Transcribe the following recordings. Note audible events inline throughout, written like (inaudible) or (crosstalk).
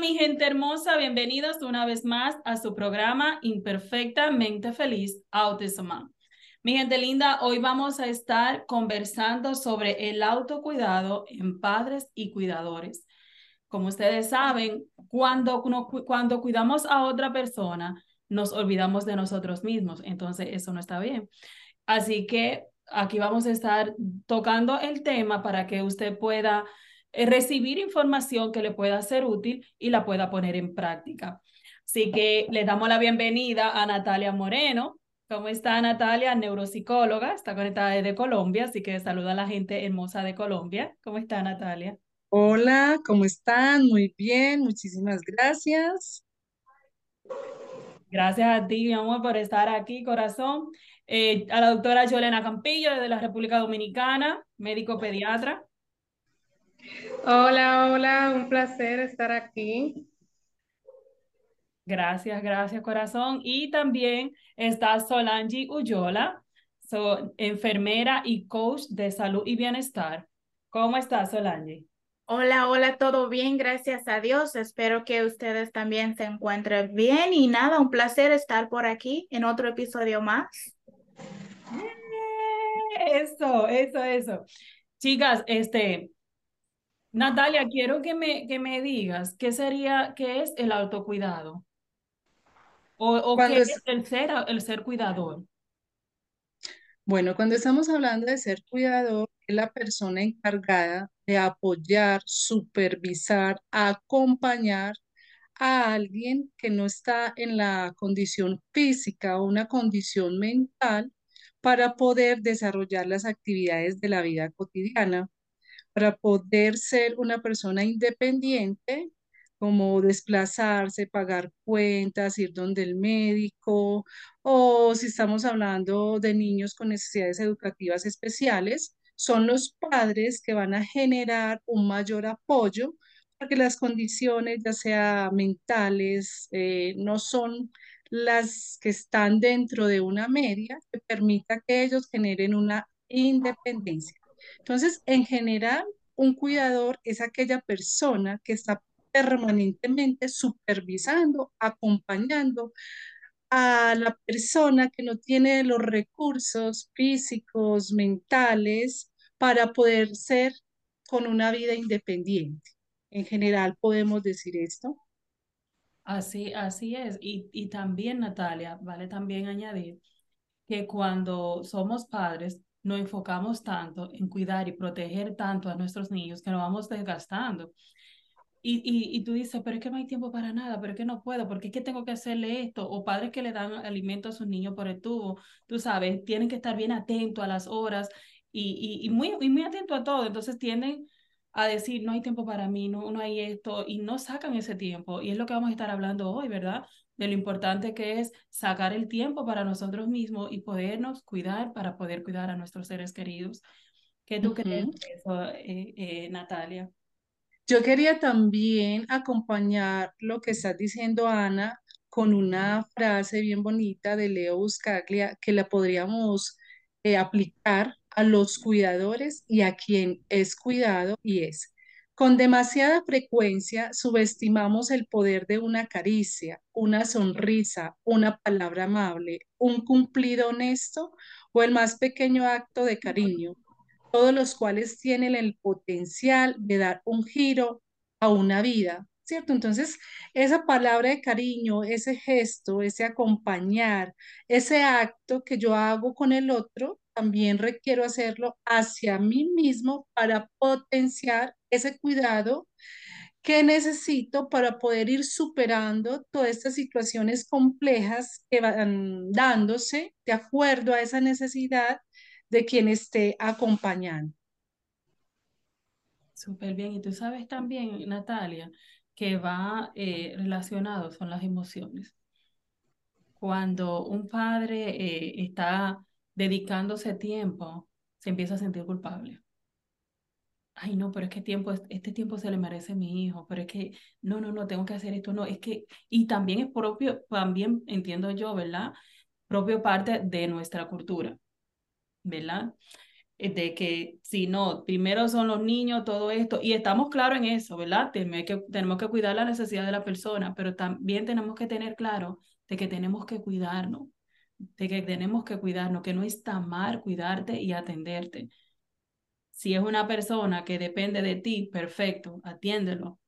Mi gente hermosa, bienvenidos una vez más a su programa Imperfectamente Feliz Autism. Mi gente linda, hoy vamos a estar conversando sobre el autocuidado en padres y cuidadores. Como ustedes saben, cuando, cuando cuidamos a otra persona, nos olvidamos de nosotros mismos. Entonces, eso no está bien. Así que aquí vamos a estar tocando el tema para que usted pueda recibir información que le pueda ser útil y la pueda poner en práctica. Así que le damos la bienvenida a Natalia Moreno. ¿Cómo está Natalia? Neuropsicóloga, está conectada desde Colombia, así que saluda a la gente hermosa de Colombia. ¿Cómo está Natalia? Hola, ¿cómo están? Muy bien, muchísimas gracias. Gracias a ti, mi amor, por estar aquí, corazón. Eh, a la doctora Yolena Campillo, desde la República Dominicana, médico pediatra. Hola, hola, un placer estar aquí. Gracias, gracias, corazón. Y también está Solange Uyola, enfermera y coach de salud y bienestar. ¿Cómo estás, Solange? Hola, hola, todo bien, gracias a Dios. Espero que ustedes también se encuentren bien y nada, un placer estar por aquí en otro episodio más. Eso, eso, eso. Chicas, este, Natalia, quiero que me, que me digas qué sería, qué es el autocuidado o, o qué es el ser, el ser cuidador. Bueno, cuando estamos hablando de ser cuidador, es la persona encargada de apoyar, supervisar, acompañar a alguien que no está en la condición física o una condición mental para poder desarrollar las actividades de la vida cotidiana, para poder ser una persona independiente como desplazarse, pagar cuentas, ir donde el médico, o si estamos hablando de niños con necesidades educativas especiales, son los padres que van a generar un mayor apoyo porque las condiciones, ya sea mentales, eh, no son las que están dentro de una media que permita que ellos generen una independencia. Entonces, en general, un cuidador es aquella persona que está permanentemente supervisando, acompañando a la persona que no tiene los recursos físicos, mentales, para poder ser con una vida independiente. En general podemos decir esto. Así, así es. Y, y también, Natalia, vale también añadir que cuando somos padres, nos enfocamos tanto en cuidar y proteger tanto a nuestros niños que nos vamos desgastando. Y, y, y, tú dices, pero es que no hay tiempo para nada, pero es que no puedo, porque es que tengo que hacerle esto. O padres que le dan alimento a sus niños por el tubo, tú sabes, tienen que estar bien atentos a las horas y, y, muy, y muy atentos a todo. Entonces tienden a decir, no hay tiempo para mí, no, no hay esto, y no sacan ese tiempo. Y es lo que vamos a estar hablando hoy, ¿verdad? De lo importante que es sacar el tiempo para nosotros mismos y podernos cuidar para poder cuidar a nuestros seres queridos. ¿Qué tú crees de eso, eh, eh, Natalia? Yo quería también acompañar lo que está diciendo Ana con una frase bien bonita de Leo Buscaglia que la podríamos eh, aplicar a los cuidadores y a quien es cuidado y es. Con demasiada frecuencia subestimamos el poder de una caricia, una sonrisa, una palabra amable, un cumplido honesto o el más pequeño acto de cariño, todos los cuales tienen el potencial de dar un giro a una vida, ¿cierto? Entonces, esa palabra de cariño, ese gesto, ese acompañar, ese acto que yo hago con el otro, también requiero hacerlo hacia mí mismo para potenciar ese cuidado que necesito para poder ir superando todas estas situaciones complejas que van dándose de acuerdo a esa necesidad de quien esté acompañando. Súper bien. Y tú sabes también, Natalia, que va eh, relacionado son las emociones. Cuando un padre eh, está dedicándose tiempo, se empieza a sentir culpable. Ay, no, pero es que tiempo, este tiempo se le merece a mi hijo, pero es que, no, no, no, tengo que hacer esto, no, es que, y también es propio, también entiendo yo, ¿verdad? Propio parte de nuestra cultura, ¿verdad? Eh, de que si no, primero son los niños, todo esto, y estamos claros en eso, ¿verdad? Tenemos que, tenemos que cuidar la necesidad de la persona, pero también tenemos que tener claro de que tenemos que cuidarnos, de que tenemos que cuidarnos, que no está mal cuidarte y atenderte. Si es una persona que depende de ti, perfecto, atiéndelo,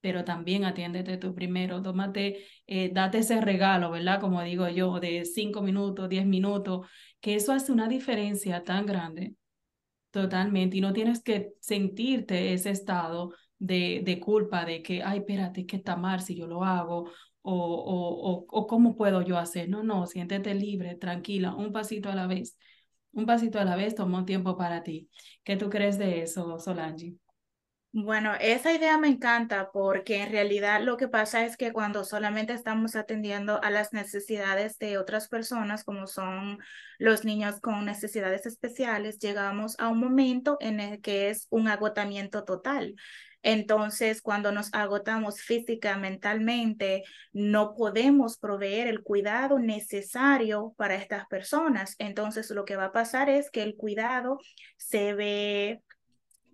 pero también atiéndete tú primero, tómate, eh, date ese regalo, ¿verdad? Como digo yo, de cinco minutos, diez minutos, que eso hace una diferencia tan grande, totalmente, y no tienes que sentirte ese estado de, de culpa, de que, ay, espérate, que está mal si yo lo hago, o, o, o, cómo puedo yo hacer. No, no, siéntete libre, tranquila, un pasito a la vez. Un pasito a la vez, toma tiempo para ti. ¿Qué tú crees de eso, Solange? Bueno, esa idea me encanta porque en realidad lo que pasa es que cuando solamente estamos atendiendo a las necesidades de otras personas, como son los niños con necesidades especiales, llegamos a un momento en el que es un agotamiento total. Entonces, cuando nos agotamos física, mentalmente, no podemos proveer el cuidado necesario para estas personas. Entonces, lo que va a pasar es que el cuidado se ve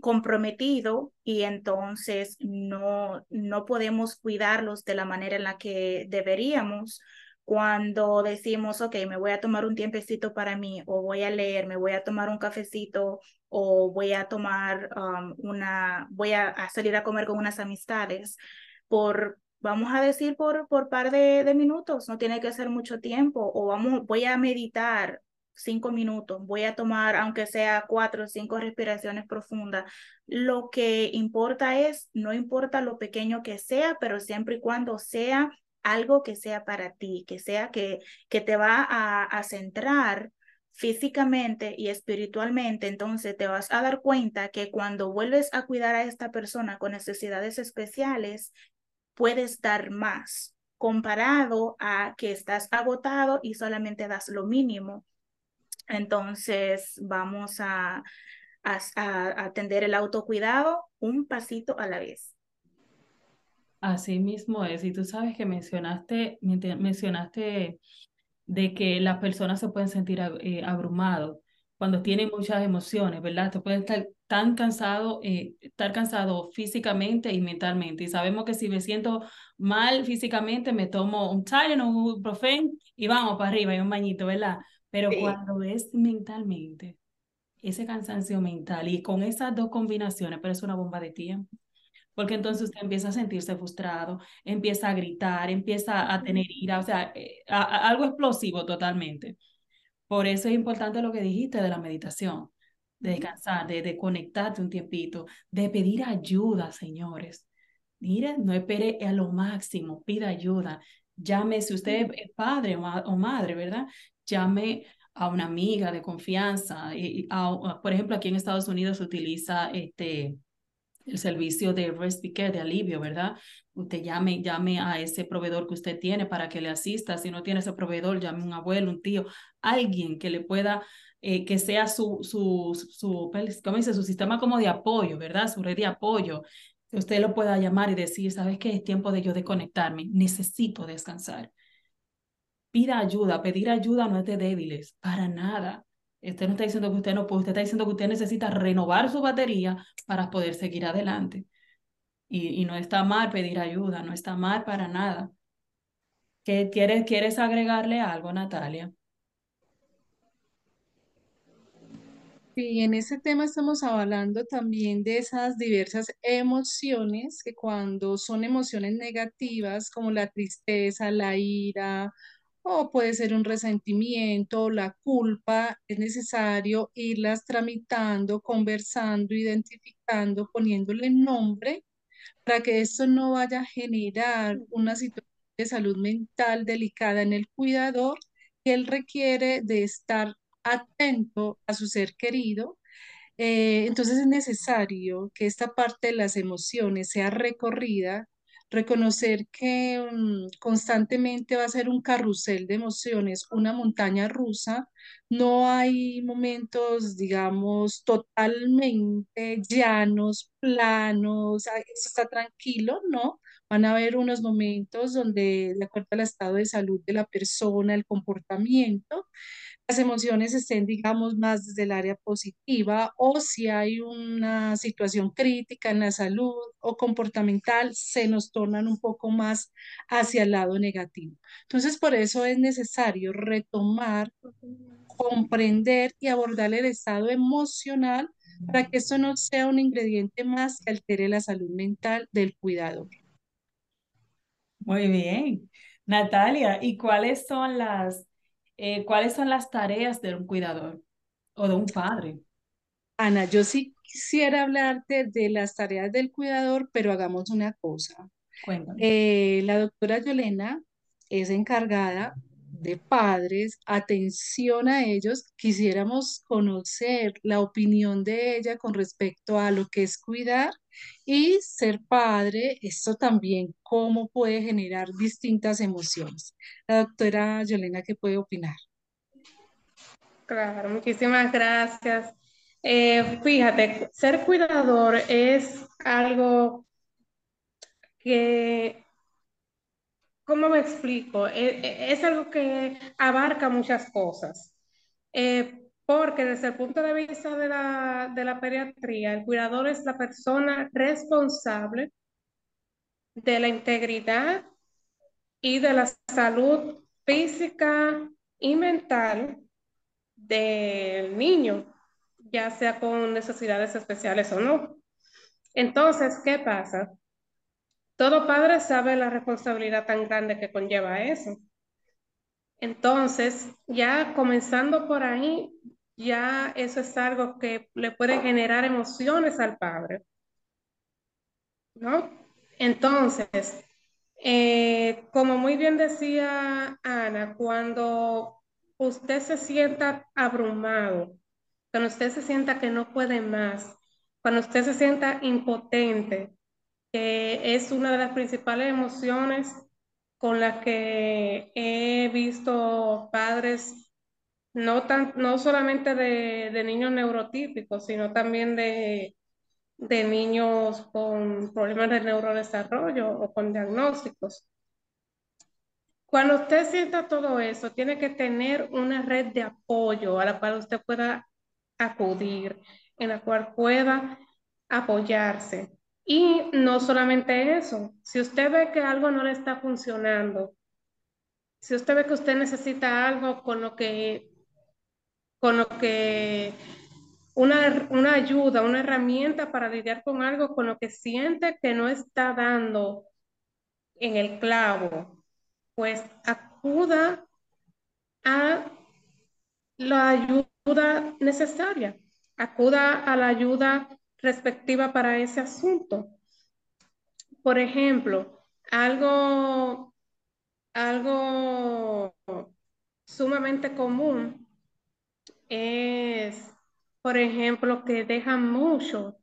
comprometido y entonces no, no podemos cuidarlos de la manera en la que deberíamos cuando decimos, ok, me voy a tomar un tiempecito para mí o voy a leer, me voy a tomar un cafecito o voy a tomar um, una, voy a, salir a comer con unas amistades por, vamos a decir, por, por par de, de minutos, no tiene que ser mucho tiempo o vamos, voy a meditar cinco minutos, voy a tomar, aunque sea cuatro o cinco respiraciones profundas. Lo que importa es, no importa lo pequeño que sea, pero siempre y cuando sea algo que sea para ti, que sea que, que te va a, a centrar físicamente y espiritualmente, entonces te vas a dar cuenta que cuando vuelves a cuidar a esta persona con necesidades especiales, puedes dar más comparado a que estás agotado y solamente das lo mínimo. Entonces, vamos a, a, atender el autocuidado un pasito a la vez. Así mismo es. Y tú sabes que mencionaste, mencionaste de que las personas se pueden sentir eh, abrumados cuando tienen muchas emociones, ¿verdad? Te pueden estar tan cansado, eh, estar cansado físicamente y mentalmente. Y sabemos que si me siento mal físicamente, me tomo un Tylenol, un Profen y vamos para arriba y un bañito, ¿verdad? Pero cuando es mentalmente, ese cansancio mental y con esas dos combinaciones, pero es una bomba de tiempo. Porque entonces usted empieza a sentirse frustrado, empieza a gritar, empieza a tener ira, o sea, eh, algo explosivo totalmente. Por eso es importante lo que dijiste de la meditación, de descansar, de, de conectarte un tiempito, de pedir ayuda, señores. Mire, no espere a lo máximo, pida ayuda. Llame, si usted es padre o madre, ¿verdad? llame a una amiga de confianza. Y, por ejemplo, aquí en Estados Unidos se utiliza este, el servicio de respite de alivio, ¿verdad? Usted llame, llame a ese proveedor que usted tiene para que le asista. Si no tiene ese proveedor, llame a un abuelo, un tío, alguien que le pueda, eh, que sea su, su, su, ¿cómo dice? Su sistema como de apoyo, ¿verdad? Su red de apoyo. Que usted lo pueda llamar y decir, ¿sabes qué? Es tiempo de yo desconectarme. Necesito descansar pida ayuda. Pedir ayuda no es de débiles, para nada. Usted no está diciendo que usted no puede, usted está diciendo que usted necesita renovar su batería para poder seguir adelante. Y, y no está mal pedir ayuda, no está mal para nada. ¿Qué, quieres, ¿Quieres agregarle algo, Natalia? Sí, en ese tema estamos hablando también de esas diversas emociones que cuando son emociones negativas como la tristeza, la ira, o puede ser un resentimiento, la culpa, es necesario irlas tramitando, conversando, identificando, poniéndole nombre para que esto no vaya a generar una situación de salud mental delicada en el cuidador, que él requiere de estar atento a su ser querido. Eh, entonces es necesario que esta parte de las emociones sea recorrida, reconocer que mm, constantemente va a ser un carrusel de emociones, una montaña rusa. No hay momentos, digamos, totalmente llanos, planos, "Ay, esto está tranquilo, ¿no? Van a haber unos momentos donde, de acuerdo al estado de salud de la persona, el comportamiento, las emociones estén, digamos, más desde el área positiva o si hay una situación crítica en la salud o comportamental, se nos tornan un poco más hacia el lado negativo. Entonces, por eso es necesario retomar, comprender y abordar el estado emocional para que esto no sea un ingrediente más que altere la salud mental del cuidador. Muy bien. Natalia, ¿y cuáles son las, eh, cuáles son las tareas de un cuidador o de un padre? Ana, yo sí quisiera hablarte de las tareas del cuidador, pero hagamos una cosa. Cuéntame. Eh, la doctora Yolena es encargada de padres, atención a ellos. Quisiéramos conocer la opinión de ella con respecto a lo que es cuidar y ser padre. Esto también, cómo puede generar distintas emociones. La doctora Yolena, ¿qué puede opinar? Claro, muchísimas gracias. Eh, fíjate, ser cuidador es algo que, ¿cómo me explico? E- e- Es, algo que abarca muchas cosas. Eh, porque desde el punto de vista de la, de la pediatría, el cuidador es la persona responsable de la integridad y de la salud física y mental del niño, ya sea con necesidades especiales o no. Entonces, ¿qué pasa? Todo padre sabe la responsabilidad tan grande que conlleva eso. Entonces, ya comenzando por ahí, ya eso es algo que le puede generar emociones al padre, ¿no? Entonces, eh, como muy bien decía Ana, cuando usted se sienta abrumado, cuando usted se sienta que no puede más, cuando usted se sienta impotente, que es una de las principales emociones con las que he visto padres, no, tan, no solamente de, niños neurotípicos, sino también de, de niños con problemas de neurodesarrollo o con diagnósticos. Cuando usted sienta todo eso, tiene que tener una red de apoyo a la cual usted pueda acudir, en la cual pueda apoyarse. Y no solamente eso, si usted ve que algo no le está funcionando, si usted ve que usted necesita algo con lo que, con lo que, una, una ayuda, una herramienta para lidiar con algo con lo que siente que no está dando en el clavo, pues acuda a la ayuda necesaria, acuda a la ayuda respectiva para ese asunto. Por ejemplo, algo, algo sumamente común es, por ejemplo, que dejan mucho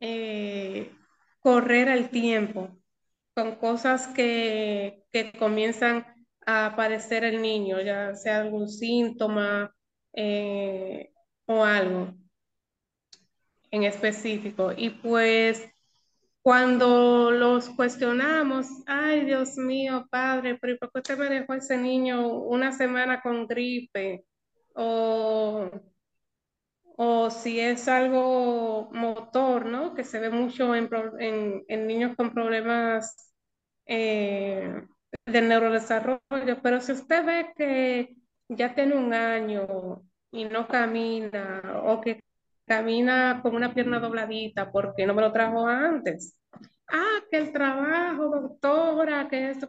eh, correr el tiempo con cosas que, que comienzan a aparecer el niño, ya sea algún síntoma eh, o algo en específico. Y pues cuando los cuestionamos, ay Dios mío, padre, pero ¿por qué usted me dejó ese niño una semana con gripe? O, o si es algo motor, ¿no? Que se ve mucho en, en niños con problemas eh, de neurodesarrollo, pero si usted ve que ya tiene un año y no camina o que camina con una pierna dobladita porque no me lo trajo antes. Ah, que el trabajo, doctora, que esto.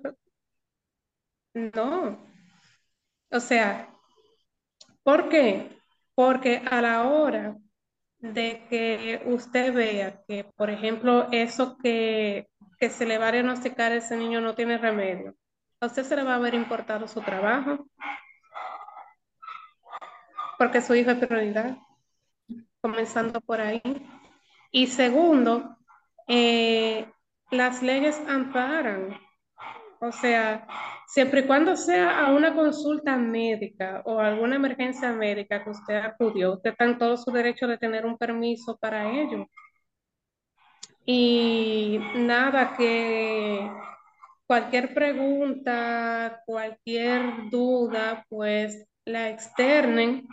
No. O sea, ¿por qué? Porque a la hora de que usted vea que, por ejemplo, eso que, que se le va a diagnosticar a ese niño no tiene remedio, a usted se le va a ver importado su trabajo, porque su hijo es prioridad. Comenzando por ahí. Y segundo, eh, las leyes amparan. O sea, siempre y cuando sea a una consulta médica o alguna emergencia médica que usted acudió, usted está en todo su derecho de tener un permiso para ello. Y nada, que cualquier pregunta, cualquier duda, pues la externen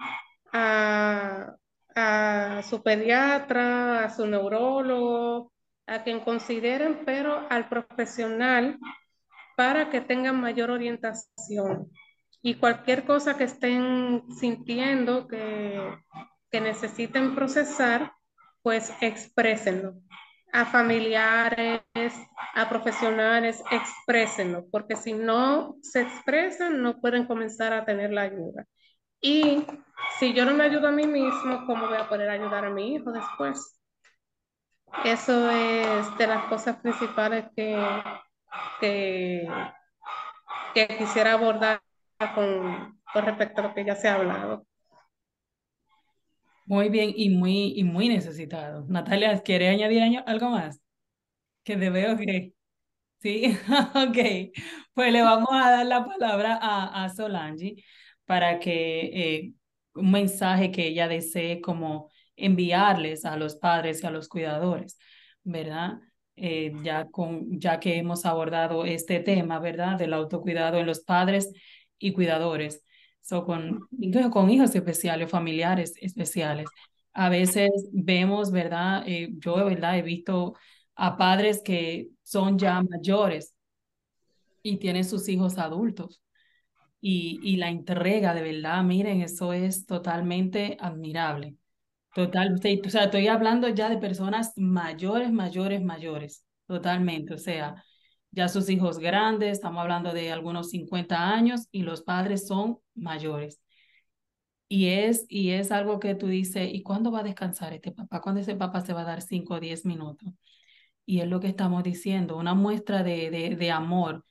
a, a su pediatra, a su neurólogo, a quien consideren, pero al profesional para que tengan mayor orientación. Y cualquier cosa que estén sintiendo que, que necesiten procesar, pues exprésenlo. A familiares, a profesionales, exprésenlo, porque si no se expresan, no pueden comenzar a tener la ayuda. Y si yo no me ayudo a mí mismo, ¿cómo voy a poder ayudar a mi hijo después? Eso es de las cosas principales que, que, que quisiera abordar con, con respecto a lo que ya se ha hablado. Muy bien y muy, y muy necesitado. Natalia, ¿quiere añadir algo más? Que te veo que... Sí, (laughs) ok. Pues le vamos a dar la palabra a, a Solange para que eh, un mensaje que ella desee como enviarles a los padres y a los cuidadores, ¿verdad? Eh, ya, con, ya que hemos abordado este tema, ¿verdad? Del autocuidado en los padres y cuidadores, so, con, con hijos especiales, familiares especiales. A veces vemos, ¿verdad? Eh, yo, ¿verdad? He visto a padres que son ya mayores y tienen sus hijos adultos y, y la entrega de verdad, miren, eso es totalmente admirable. Total, o sea, estoy hablando ya de personas mayores, mayores, mayores, totalmente, o sea, ya sus hijos grandes, estamos hablando de algunos 50 años y los padres son mayores. Y es, y es algo que tú dices, ¿y cuándo va a descansar este papá? ¿Cuándo ese papá se va a dar 5 o 10 minutos? Y es lo que estamos diciendo, una muestra de, de, de amor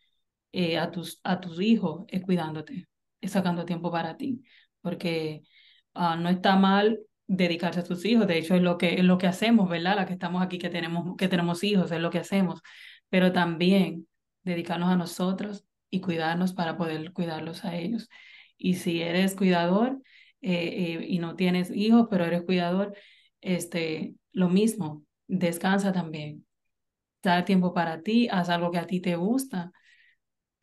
eh, a, tus, a tus hijos es cuidándote, es sacando tiempo para ti, porque uh, no está mal dedicarse a tus hijos, de hecho es lo que, es lo que hacemos, ¿verdad? La que estamos aquí, que tenemos, que tenemos hijos, es lo que hacemos, pero también dedicarnos a nosotros y cuidarnos para poder cuidarlos a ellos. Y si eres cuidador eh, eh, y no tienes hijos, pero eres cuidador, este, lo mismo, descansa también. Da tiempo para ti, haz algo que a ti te gusta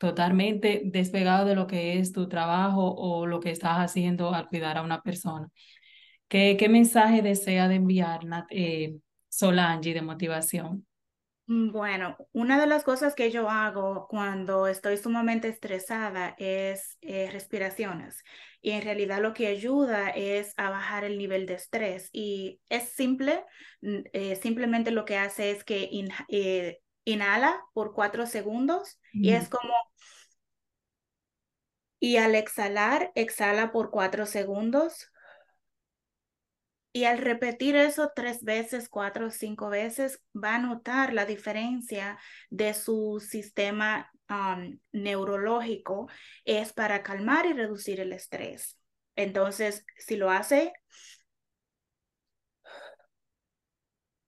totalmente despegado de lo que es tu trabajo o lo que estás haciendo al cuidar a una persona. ¿Qué, mensaje desea de enviar eh, Solange de motivación? Mm, bueno, una de las cosas que yo hago cuando estoy sumamente estresada es eh, respiraciones. Y en realidad lo que ayuda es a bajar el nivel de estrés. Y es simple, eh, simplemente lo que hace es que eh, inhala por cuatro segundos y es como y al exhalar, exhala por cuatro segundos. Y al repetir eso tres veces, cuatro o cinco veces, va a notar la diferencia de su sistema um, neurológico. Es para calmar y reducir el estrés. Entonces, si lo hace,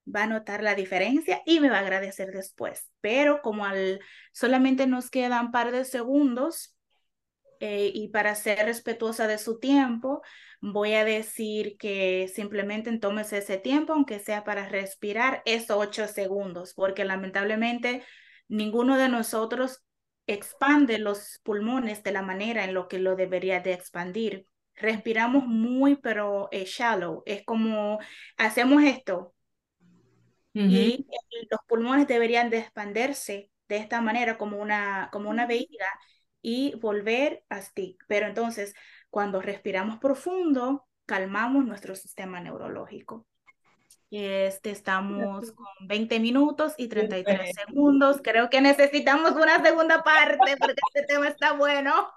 va a notar la diferencia y me va a agradecer después. Pero como al solamente nos quedan un par de segundos, eh, y para ser respetuosa de su tiempo, voy a decir que simplemente tómese ese tiempo, aunque sea para respirar, esos ocho segundos, porque lamentablemente ninguno de nosotros expande los pulmones de la manera en lo que lo debería de expandir. Respiramos muy, pero es shallow. Es como hacemos esto y los pulmones deberían de expandirse de esta manera como una, como una vejiga y volver a stick. Pero entonces, cuando respiramos profundo, calmamos nuestro sistema neurológico. Este, estamos con 20 minutos y 33 segundos. Creo que necesitamos una segunda parte porque este tema está bueno.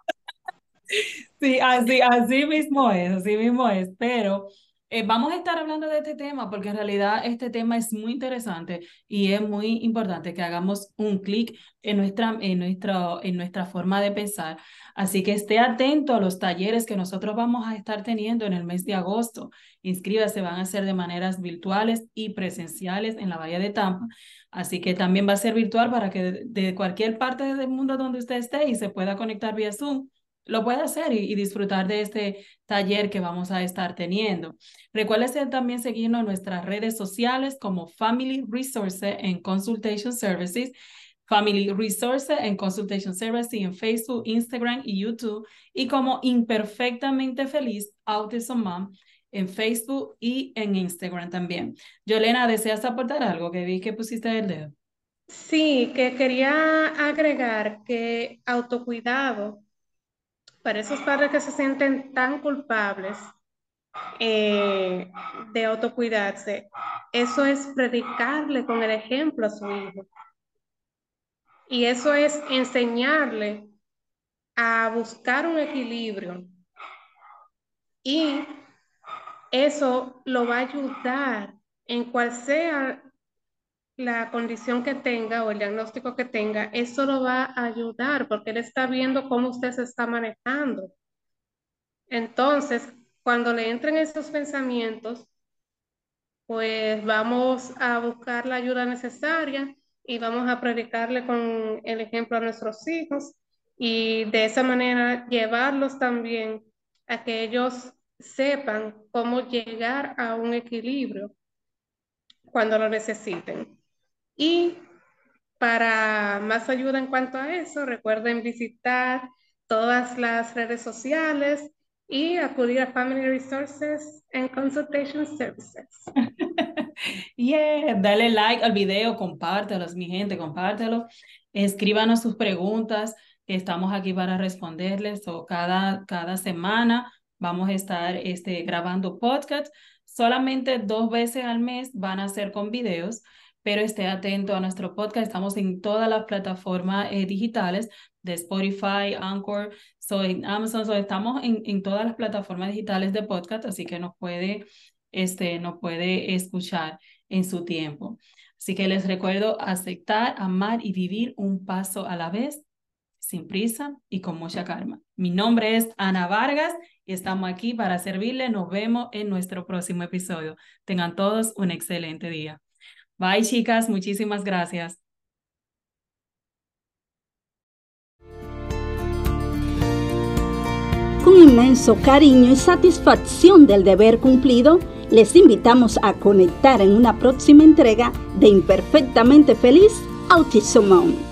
Sí, así, así mismo es, así mismo es, pero eh, vamos a estar hablando de este tema porque en realidad este tema es muy interesante y es muy importante que hagamos un clic en nuestra, en, nuestra, en nuestra forma de pensar. Así que esté atento a los talleres que nosotros vamos a estar teniendo en el mes de agosto. Inscríbase, van a ser de maneras virtuales y presenciales en la Bahía de Tampa. Así que también va a ser virtual para que de, de cualquier parte del mundo donde usted esté y se pueda conectar vía Zoom lo puede hacer y, disfrutar de este taller que vamos a estar teniendo. Recuerde también seguirnos en nuestras redes sociales como Family Resources en Consultation Services, Family Resources en Consultation Services en Facebook, Instagram y YouTube, y como Imperfectamente Feliz Autism Mom en Facebook y en Instagram también. Yolena, ¿deseas aportar algo? Que vi que pusiste el dedo. Sí, que quería agregar que autocuidado para esos padres que se sienten tan culpables eh, de autocuidarse, eso es predicarle con el ejemplo a su hijo. Y eso es enseñarle a buscar un equilibrio. Y eso lo va a ayudar en cual sea la condición que tenga o el diagnóstico que tenga, eso lo va a ayudar porque él está viendo cómo usted se está manejando. Entonces, cuando le entren esos pensamientos, pues vamos a buscar la ayuda necesaria y vamos a predicarle con el ejemplo a nuestros hijos y de esa manera llevarlos también a que ellos sepan cómo llegar a un equilibrio cuando lo necesiten. Y para más ayuda en cuanto a eso, recuerden visitar todas las redes sociales y acudir a Family Resources and Consultation Services. (laughs) yeah, dale like al video, compártelos, mi gente, compártelo. Escríbanos sus preguntas, estamos aquí para responderles. O cada, cada semana vamos a estar este, grabando podcast. Solamente dos veces al mes van a ser con videos pero esté atento a nuestro podcast. Estamos en todas las plataformas eh, digitales de Spotify, Anchor, so en Amazon, so estamos en, en todas las plataformas digitales de podcast, así que nos puede, este, nos puede escuchar en su tiempo. Así que les recuerdo aceptar, amar y vivir un paso a la vez, sin prisa y con mucha calma. Mi nombre es Ana Vargas y estamos aquí para servirle. Nos vemos en nuestro próximo episodio. Tengan todos un excelente día. Bye, chicas. Muchísimas gracias. Con inmenso cariño y satisfacción del deber cumplido, les invitamos a conectar en una próxima entrega de Imperfectamente Feliz Autism